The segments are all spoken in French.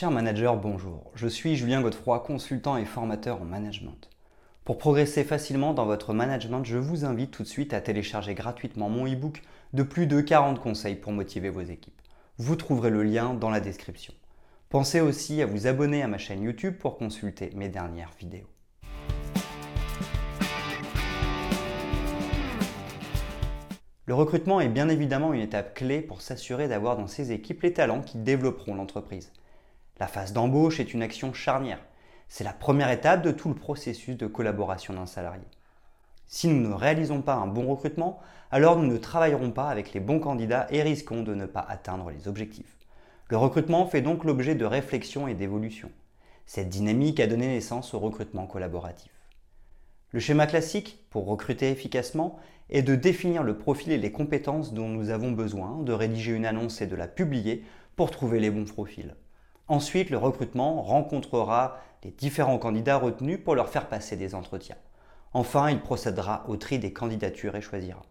Cher manager, bonjour. Je suis Julien Godefroy, consultant et formateur en management. Pour progresser facilement dans votre management, je vous invite tout de suite à télécharger gratuitement mon e-book de plus de 40 conseils pour motiver vos équipes. Vous trouverez le lien dans la description. Pensez aussi à vous abonner à ma chaîne YouTube pour consulter mes dernières vidéos. Le recrutement est bien évidemment une étape clé pour s'assurer d'avoir dans ses équipes les talents qui développeront l'entreprise. La phase d'embauche est une action charnière. C'est la première étape de tout le processus de collaboration d'un salarié. Si nous ne réalisons pas un bon recrutement, alors nous ne travaillerons pas avec les bons candidats et risquons de ne pas atteindre les objectifs. Le recrutement fait donc l'objet de réflexion et d'évolution. Cette dynamique a donné naissance au recrutement collaboratif. Le schéma classique, pour recruter efficacement, est de définir le profil et les compétences dont nous avons besoin, de rédiger une annonce et de la publier pour trouver les bons profils. Ensuite, le recrutement rencontrera les différents candidats retenus pour leur faire passer des entretiens. Enfin, il procédera au tri des candidatures et choisira.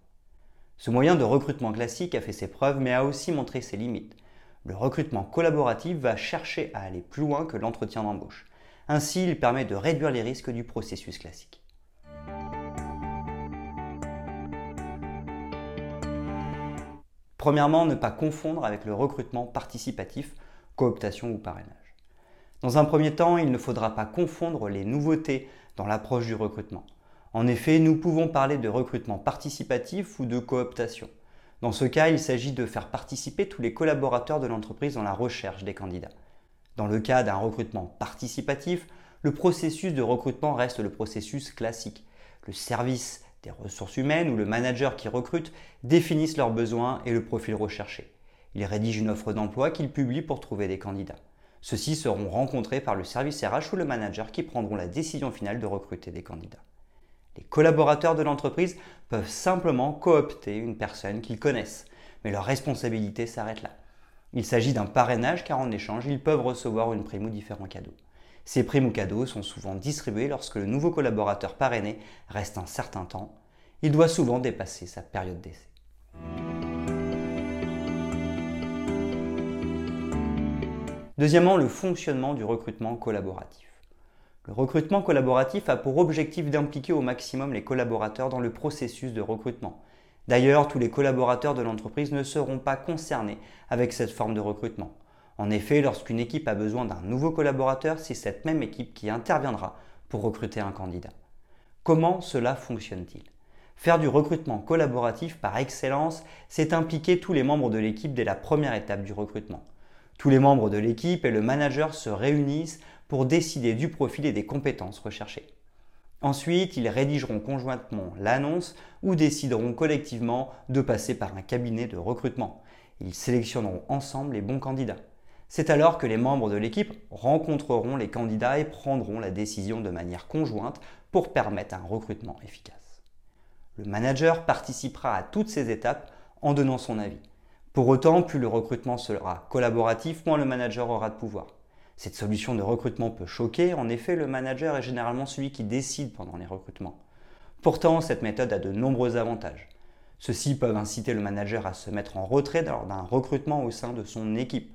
Ce moyen de recrutement classique a fait ses preuves mais a aussi montré ses limites. Le recrutement collaboratif va chercher à aller plus loin que l'entretien d'embauche. Ainsi, il permet de réduire les risques du processus classique. Premièrement, ne pas confondre avec le recrutement participatif, cooptation ou parrainage. Dans un premier temps, il ne faudra pas confondre les nouveautés dans l'approche du recrutement. En effet, nous pouvons parler de recrutement participatif ou de cooptation. Dans ce cas, il s'agit de faire participer tous les collaborateurs de l'entreprise dans la recherche des candidats. Dans le cas d'un recrutement participatif, le processus de recrutement reste le processus classique. Le service des ressources humaines ou le manager qui recrute définissent leurs besoins et le profil recherché. Ils rédigent une offre d'emploi qu'ils publient pour trouver des candidats. Ceux-ci seront rencontrés par le service RH ou le manager qui prendront la décision finale de recruter des candidats. Les collaborateurs de l'entreprise peuvent simplement coopter une personne qu'ils connaissent, mais leur responsabilité s'arrête là. Il s'agit d'un parrainage car en échange, ils peuvent recevoir une prime ou différents cadeaux. Ces primes ou cadeaux sont souvent distribués lorsque le nouveau collaborateur parrainé reste un certain temps. Il doit souvent dépasser sa période d'essai. Deuxièmement, le fonctionnement du recrutement collaboratif. Le recrutement collaboratif a pour objectif d'impliquer au maximum les collaborateurs dans le processus de recrutement. D'ailleurs, tous les collaborateurs de l'entreprise ne seront pas concernés avec cette forme de recrutement. En effet, lorsqu'une équipe a besoin d'un nouveau collaborateur, c'est cette même équipe qui interviendra pour recruter un candidat. Comment cela fonctionne-t-il? Faire du recrutement collaboratif par excellence, c'est impliquer tous les membres de l'équipe dès la première étape du recrutement. Tous les membres de l'équipe et le manager se réunissent pour décider du profil et des compétences recherchées. Ensuite, ils rédigeront conjointement l'annonce ou décideront collectivement de passer par un cabinet de recrutement. Ils sélectionneront ensemble les bons candidats. C'est alors que les membres de l'équipe rencontreront les candidats et prendront la décision de manière conjointe pour permettre un recrutement efficace. Le manager participera à toutes ces étapes en donnant son avis. Pour autant, plus le recrutement sera collaboratif, moins le manager aura de pouvoir. Cette solution de recrutement peut choquer, en effet le manager est généralement celui qui décide pendant les recrutements. Pourtant, cette méthode a de nombreux avantages. Ceux-ci peuvent inciter le manager à se mettre en retrait lors d'un recrutement au sein de son équipe.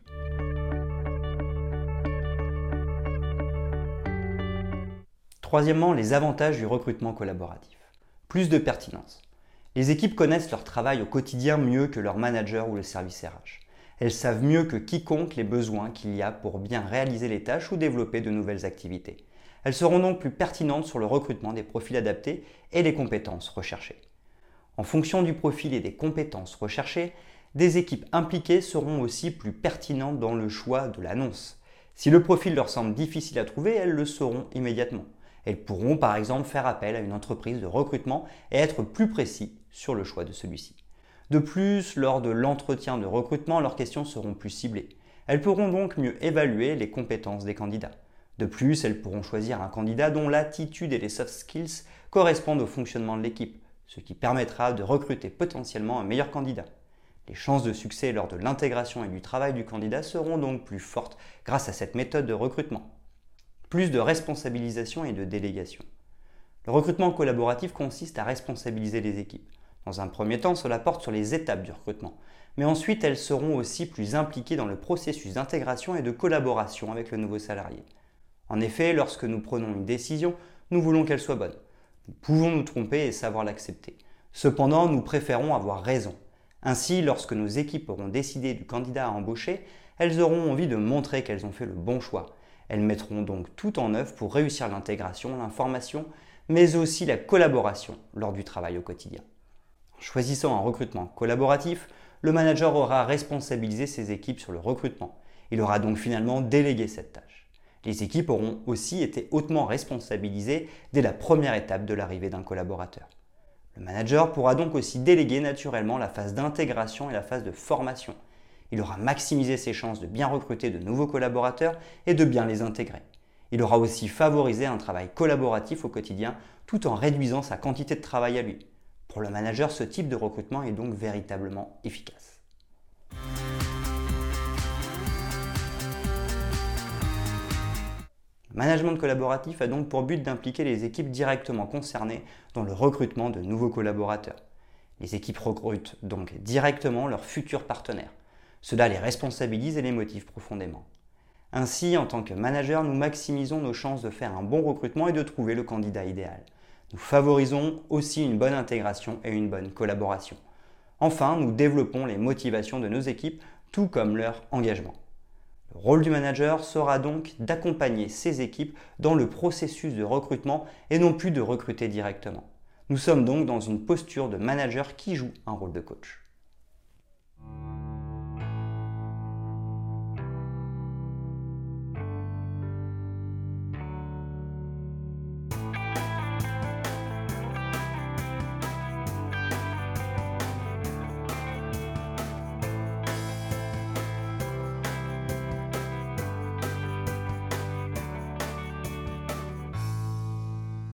Troisièmement, les avantages du recrutement collaboratif. Plus de pertinence. Les équipes connaissent leur travail au quotidien mieux que leur manager ou le service RH. Elles savent mieux que quiconque les besoins qu'il y a pour bien réaliser les tâches ou développer de nouvelles activités. Elles seront donc plus pertinentes sur le recrutement des profils adaptés et les compétences recherchées. En fonction du profil et des compétences recherchées, des équipes impliquées seront aussi plus pertinentes dans le choix de l'annonce. Si le profil leur semble difficile à trouver, elles le sauront immédiatement. Elles pourront par exemple faire appel à une entreprise de recrutement et être plus précis sur le choix de celui-ci. De plus, lors de l'entretien de recrutement, leurs questions seront plus ciblées. Elles pourront donc mieux évaluer les compétences des candidats. De plus, elles pourront choisir un candidat dont l'attitude et les soft skills correspondent au fonctionnement de l'équipe, ce qui permettra de recruter potentiellement un meilleur candidat. Les chances de succès lors de l'intégration et du travail du candidat seront donc plus fortes grâce à cette méthode de recrutement. Plus de responsabilisation et de délégation. Le recrutement collaboratif consiste à responsabiliser les équipes. Dans un premier temps, cela porte sur les étapes du recrutement, mais ensuite elles seront aussi plus impliquées dans le processus d'intégration et de collaboration avec le nouveau salarié. En effet, lorsque nous prenons une décision, nous voulons qu'elle soit bonne. Nous pouvons nous tromper et savoir l'accepter. Cependant, nous préférons avoir raison. Ainsi, lorsque nos équipes auront décidé du candidat à embaucher, elles auront envie de montrer qu'elles ont fait le bon choix. Elles mettront donc tout en œuvre pour réussir l'intégration, l'information, mais aussi la collaboration lors du travail au quotidien. En choisissant un recrutement collaboratif, le manager aura responsabilisé ses équipes sur le recrutement. Il aura donc finalement délégué cette tâche. Les équipes auront aussi été hautement responsabilisées dès la première étape de l'arrivée d'un collaborateur. Le manager pourra donc aussi déléguer naturellement la phase d'intégration et la phase de formation. Il aura maximisé ses chances de bien recruter de nouveaux collaborateurs et de bien les intégrer. Il aura aussi favorisé un travail collaboratif au quotidien tout en réduisant sa quantité de travail à lui. Pour le manager, ce type de recrutement est donc véritablement efficace. Le management collaboratif a donc pour but d'impliquer les équipes directement concernées dans le recrutement de nouveaux collaborateurs. Les équipes recrutent donc directement leurs futurs partenaires. Cela les responsabilise et les motive profondément. Ainsi, en tant que manager, nous maximisons nos chances de faire un bon recrutement et de trouver le candidat idéal. Nous favorisons aussi une bonne intégration et une bonne collaboration. Enfin, nous développons les motivations de nos équipes, tout comme leur engagement. Le rôle du manager sera donc d'accompagner ses équipes dans le processus de recrutement et non plus de recruter directement. Nous sommes donc dans une posture de manager qui joue un rôle de coach.